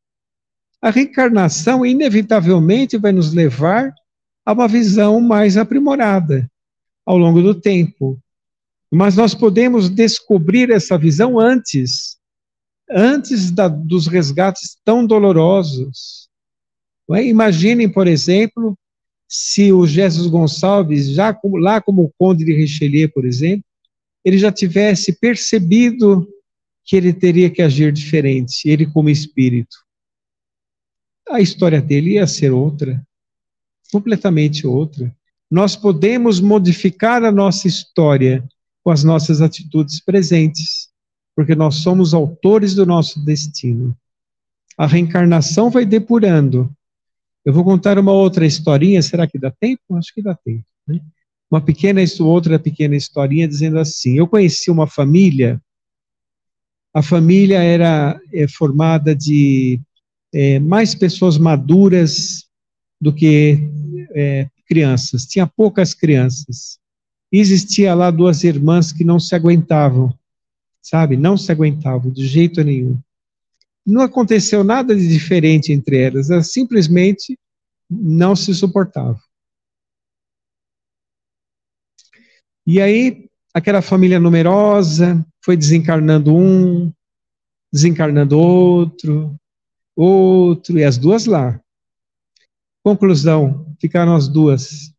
A reencarnação, inevitavelmente, vai nos levar a uma visão mais aprimorada ao longo do tempo. Mas nós podemos descobrir essa visão antes, antes da, dos resgates tão dolorosos. É? Imaginem, por exemplo, se o Jesus Gonçalves, já como, lá como Conde de Richelieu, por exemplo, ele já tivesse percebido que ele teria que agir diferente, ele como espírito. A história dele ia ser outra, completamente outra. Nós podemos modificar a nossa história com as nossas atitudes presentes, porque nós somos autores do nosso destino. A reencarnação vai depurando eu vou contar uma outra historinha, será que dá tempo? Acho que dá tempo. Né? Uma pequena, outra pequena historinha dizendo assim: eu conheci uma família. A família era é, formada de é, mais pessoas maduras do que é, crianças. Tinha poucas crianças. E existia lá duas irmãs que não se aguentavam, sabe? Não se aguentavam de jeito nenhum não aconteceu nada de diferente entre elas, elas simplesmente não se suportavam. E aí, aquela família numerosa foi desencarnando um, desencarnando outro, outro, e as duas lá. Conclusão: ficaram as duas.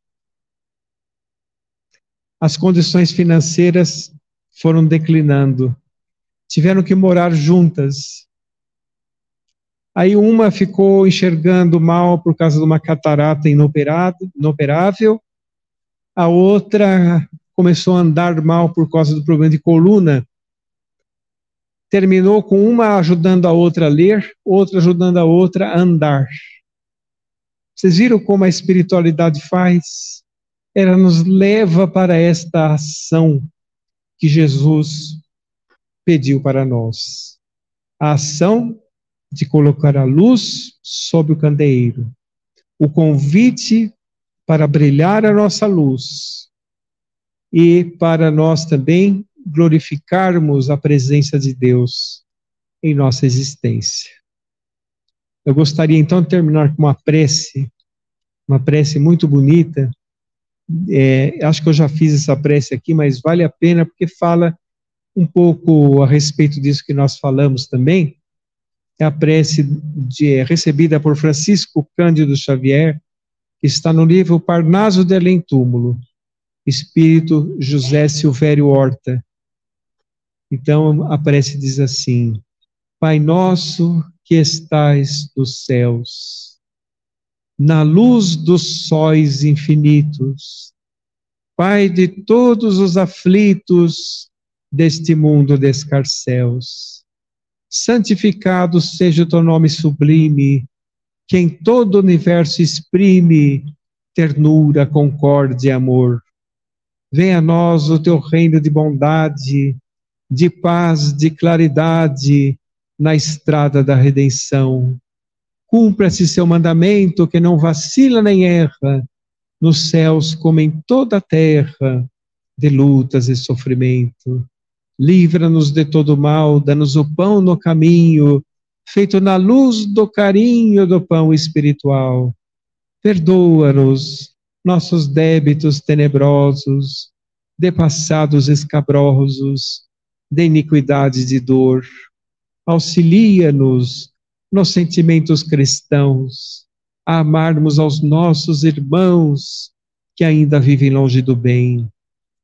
As condições financeiras foram declinando. Tiveram que morar juntas. Aí uma ficou enxergando mal por causa de uma catarata inoperável, a outra começou a andar mal por causa do problema de coluna. Terminou com uma ajudando a outra a ler, outra ajudando a outra a andar. Vocês viram como a espiritualidade faz? Ela nos leva para esta ação que Jesus pediu para nós. A ação de colocar a luz sob o candeeiro. O convite para brilhar a nossa luz e para nós também glorificarmos a presença de Deus em nossa existência. Eu gostaria então de terminar com uma prece, uma prece muito bonita. É, acho que eu já fiz essa prece aqui, mas vale a pena porque fala um pouco a respeito disso que nós falamos também. É a prece de, é, recebida por Francisco Cândido Xavier, que está no livro Parnaso de Além Túmulo, Espírito José Silvério Horta. Então a prece diz assim: Pai nosso que estais nos céus, na luz dos sóis infinitos, Pai de todos os aflitos deste mundo de escarcéus, santificado seja o teu nome sublime, que em todo o universo exprime ternura, concórdia e amor. Venha a nós o teu reino de bondade, de paz, de claridade, na estrada da redenção. Cumpra-se seu mandamento, que não vacila nem erra, nos céus como em toda a terra, de lutas e sofrimento. Livra-nos de todo mal, dá-nos o pão no caminho, feito na luz do carinho do pão espiritual. Perdoa-nos nossos débitos tenebrosos, de passados escabrosos, de iniquidade e dor auxilia-nos nos sentimentos cristãos, a amarmos aos nossos irmãos que ainda vivem longe do bem.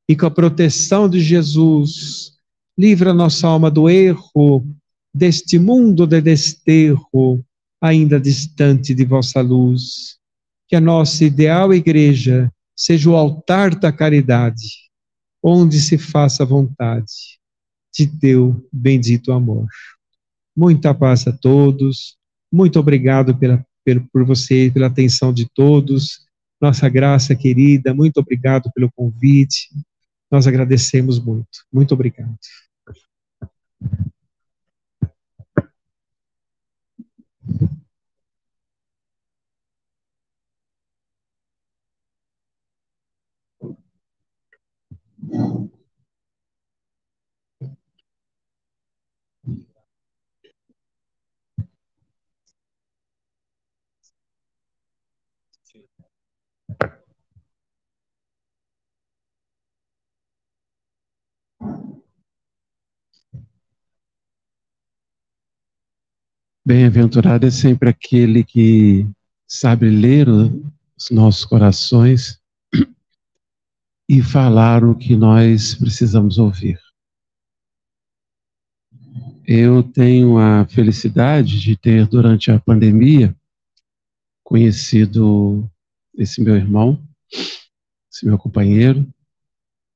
E com a proteção de Jesus, livra nossa alma do erro, deste mundo de desterro, ainda distante de vossa luz. Que a nossa ideal igreja seja o altar da caridade, onde se faça a vontade de teu bendito amor. Muita paz a todos. Muito obrigado pela, por você, pela atenção de todos. Nossa graça querida, muito obrigado pelo convite. Nós agradecemos muito. Muito obrigado. Bem-aventurado é sempre aquele que sabe ler os nossos corações e falar o que nós precisamos ouvir. Eu tenho a felicidade de ter, durante a pandemia, conhecido esse meu irmão, esse meu companheiro,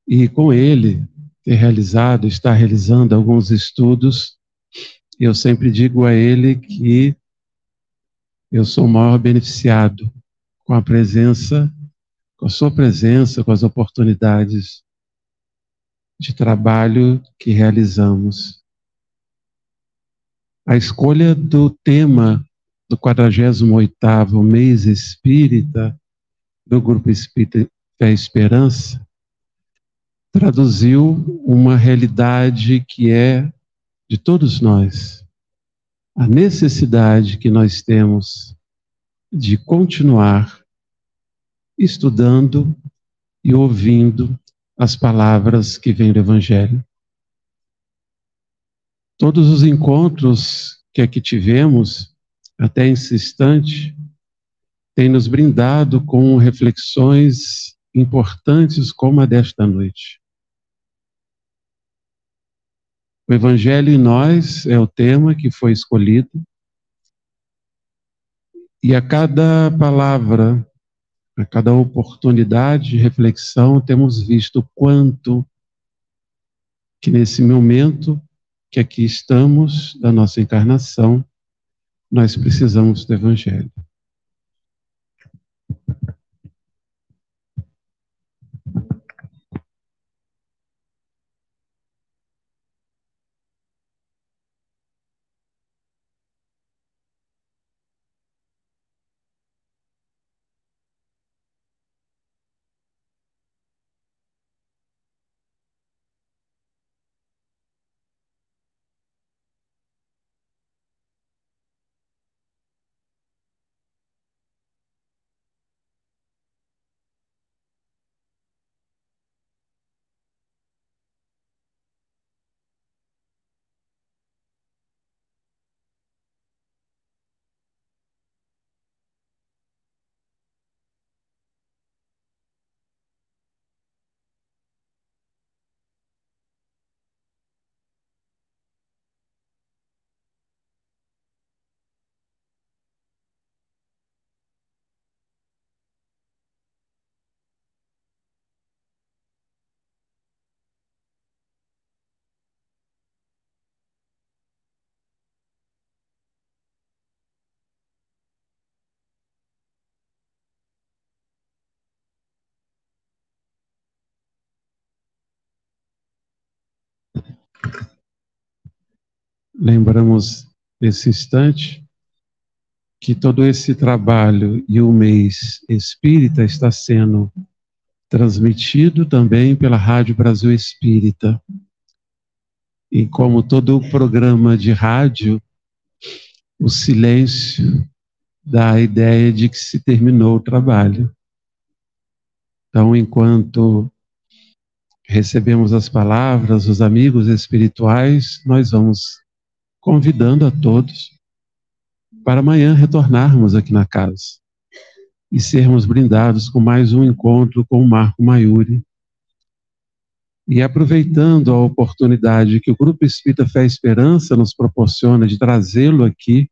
e com ele ter realizado, estar realizando alguns estudos eu sempre digo a ele que eu sou o maior beneficiado com a presença, com a sua presença, com as oportunidades de trabalho que realizamos. A escolha do tema do 48º mês espírita do Grupo Espírita Fé Esperança traduziu uma realidade que é de todos nós, a necessidade que nós temos de continuar estudando e ouvindo as palavras que vêm do Evangelho. Todos os encontros que aqui tivemos, até esse instante, têm nos brindado com reflexões importantes como a desta noite. O Evangelho em nós é o tema que foi escolhido. E a cada palavra, a cada oportunidade de reflexão, temos visto quanto que nesse momento que aqui estamos, da nossa encarnação, nós precisamos do Evangelho. Lembramos nesse instante que todo esse trabalho e o mês espírita está sendo transmitido também pela Rádio Brasil Espírita. E como todo programa de rádio, o silêncio dá a ideia de que se terminou o trabalho. Então, enquanto recebemos as palavras dos amigos espirituais, nós vamos convidando a todos para amanhã retornarmos aqui na casa e sermos brindados com mais um encontro com o Marco Maiuri. E aproveitando a oportunidade que o Grupo Espírita Fé e Esperança nos proporciona de trazê-lo aqui,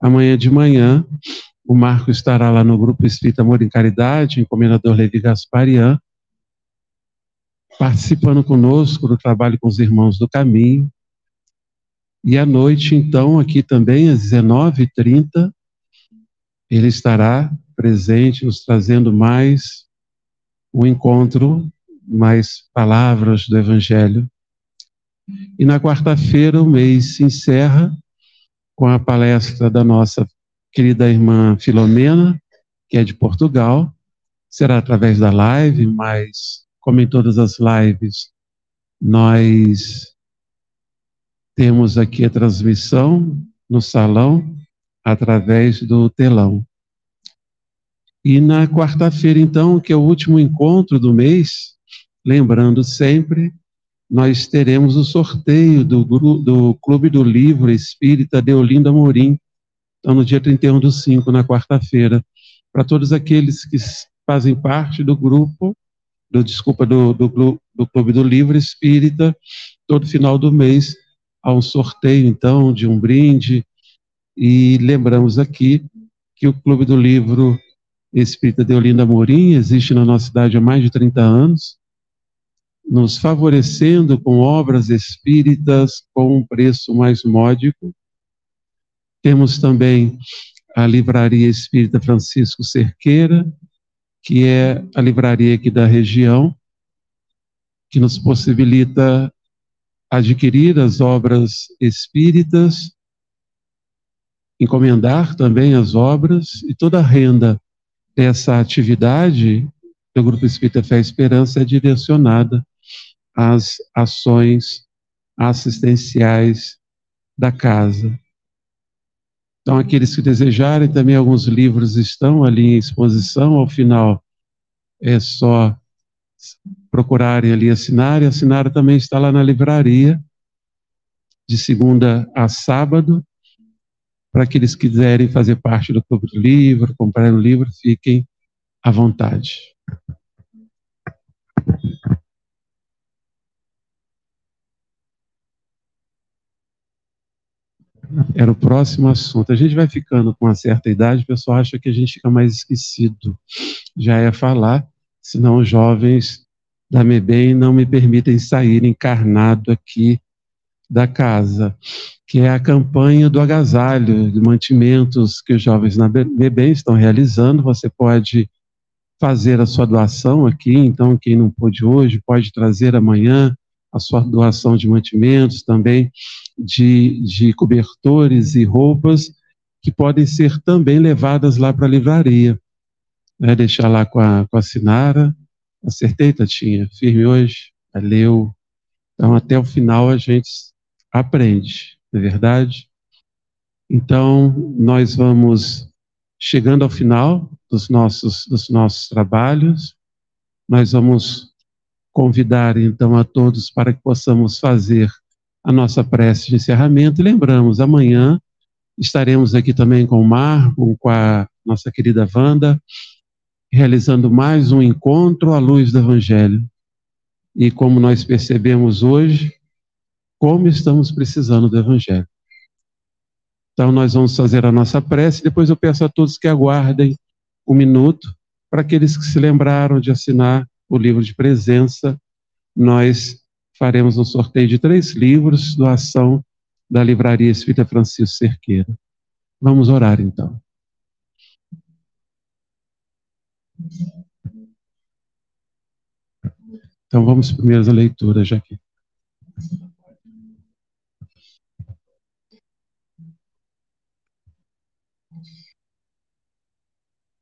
amanhã de manhã, o Marco estará lá no Grupo Espírita Amor em Caridade, encomendador Levi Gasparian, participando conosco do trabalho com os irmãos do caminho, e à noite, então, aqui também, às 19h30, ele estará presente, nos trazendo mais um encontro, mais palavras do Evangelho. E na quarta-feira, o mês se encerra com a palestra da nossa querida irmã Filomena, que é de Portugal. Será através da live, mas, como em todas as lives, nós temos aqui a transmissão no salão através do telão. E na quarta-feira, então, que é o último encontro do mês, lembrando sempre, nós teremos o sorteio do, do Clube do Livro Espírita de Olinda Morim, então no dia 31 do 5, na quarta-feira, para todos aqueles que fazem parte do grupo, do, desculpa, do, do, do Clube do Livro Espírita, todo final do mês, a um sorteio, então, de um brinde. E lembramos aqui que o Clube do Livro Espírita de Olinda Morim existe na nossa cidade há mais de 30 anos, nos favorecendo com obras espíritas com um preço mais módico. Temos também a Livraria Espírita Francisco Cerqueira, que é a livraria aqui da região, que nos possibilita adquirir as obras espíritas, encomendar também as obras e toda a renda dessa atividade do Grupo Espírita Fé e Esperança é direcionada às ações assistenciais da casa. Então, aqueles que desejarem, também alguns livros estão ali em exposição. Ao final, é só procurarem ali assinar, e assinar também está lá na livraria, de segunda a sábado, para aqueles que quiserem fazer parte do Clube do Livro, comprar o livro, fiquem à vontade. Era o próximo assunto. A gente vai ficando com uma certa idade, o pessoal acha que a gente fica mais esquecido. Já é falar, senão os jovens Dá-me bem, não me permitem sair encarnado aqui da casa, que é a campanha do agasalho, de mantimentos que os jovens na Bebem estão realizando. Você pode fazer a sua doação aqui, então quem não pôde hoje pode trazer amanhã a sua doação de mantimentos, também de, de cobertores e roupas, que podem ser também levadas lá para a livraria. Né, deixar lá com a, com a Sinara, Acertei, Tatinha? Firme hoje? Valeu. Então, até o final a gente aprende, não é verdade? Então, nós vamos chegando ao final dos nossos, dos nossos trabalhos. Nós vamos convidar, então, a todos para que possamos fazer a nossa prece de encerramento. E lembramos, amanhã estaremos aqui também com o Marco, com a nossa querida Wanda, realizando mais um encontro à luz do Evangelho. E como nós percebemos hoje, como estamos precisando do Evangelho. Então, nós vamos fazer a nossa prece, depois eu peço a todos que aguardem um minuto, para aqueles que se lembraram de assinar o livro de presença, nós faremos um sorteio de três livros, doação da Livraria Espírita Francisco Cerqueira. Vamos orar então. Então vamos primeiro a leitura, que.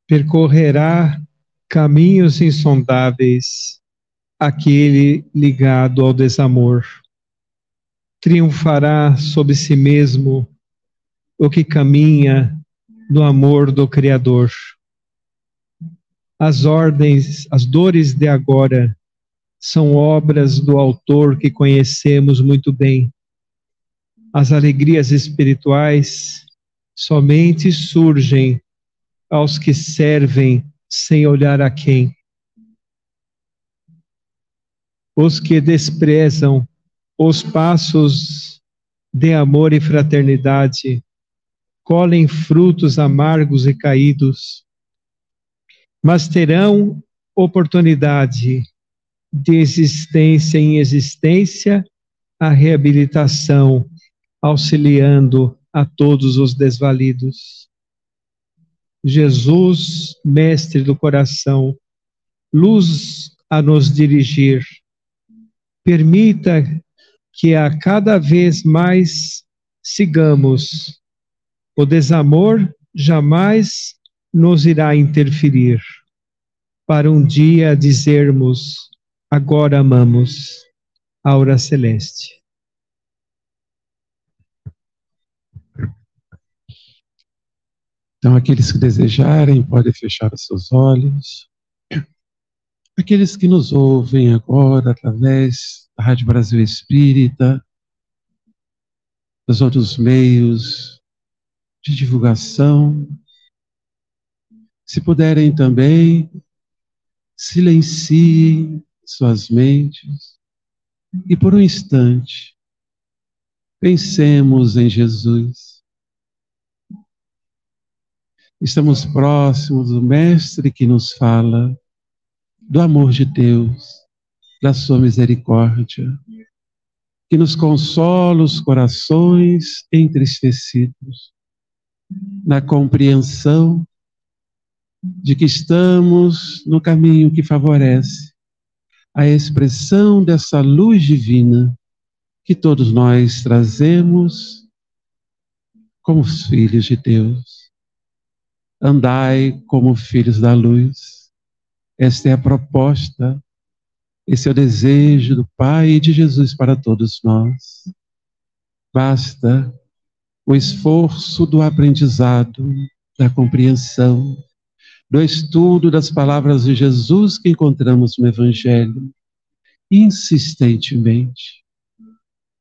Percorrerá caminhos insondáveis aquele ligado ao desamor. Triunfará sobre si mesmo o que caminha no amor do Criador. As ordens, as dores de agora são obras do autor que conhecemos muito bem. As alegrias espirituais somente surgem aos que servem sem olhar a quem. Os que desprezam os passos de amor e fraternidade colhem frutos amargos e caídos, mas terão oportunidade de existência em existência a reabilitação, auxiliando a todos os desvalidos. Jesus, mestre do coração, luz a nos dirigir, permita que a cada vez mais sigamos. O desamor jamais nos irá interferir, para um dia dizermos: agora amamos. Aura Celeste. Então, aqueles que desejarem podem fechar os seus olhos. Aqueles que nos ouvem agora através da Rádio Brasil Espírita, dos outros meios de divulgação, se puderem também, silenciem suas mentes e por um instante pensemos em Jesus. Estamos próximos do Mestre que nos fala do amor de Deus, da sua misericórdia, que nos consola os corações entristecidos, na compreensão de que estamos no caminho que favorece a expressão dessa luz divina que todos nós trazemos como os filhos de Deus. Andai como filhos da luz. Esta é a proposta, esse é o desejo do Pai e de Jesus para todos nós. Basta o esforço do aprendizado, da compreensão, do estudo das palavras de Jesus que encontramos no Evangelho, insistentemente,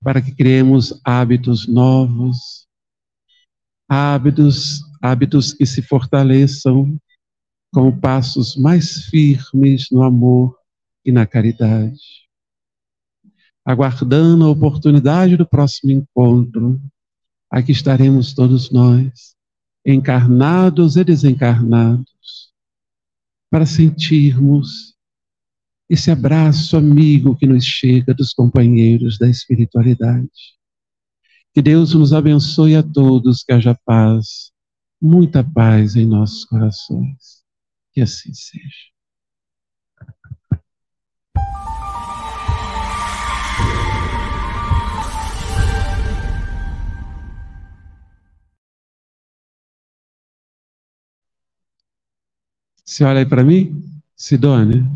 para que criemos hábitos novos, hábitos, hábitos que se fortaleçam com passos mais firmes no amor e na caridade. Aguardando a oportunidade do próximo encontro, aqui estaremos todos nós, encarnados e desencarnados, para sentirmos esse abraço amigo que nos chega dos companheiros da espiritualidade. Que Deus nos abençoe a todos, que haja paz, muita paz em nossos corações. Que assim seja. Você olha aí para mim, Sidônia.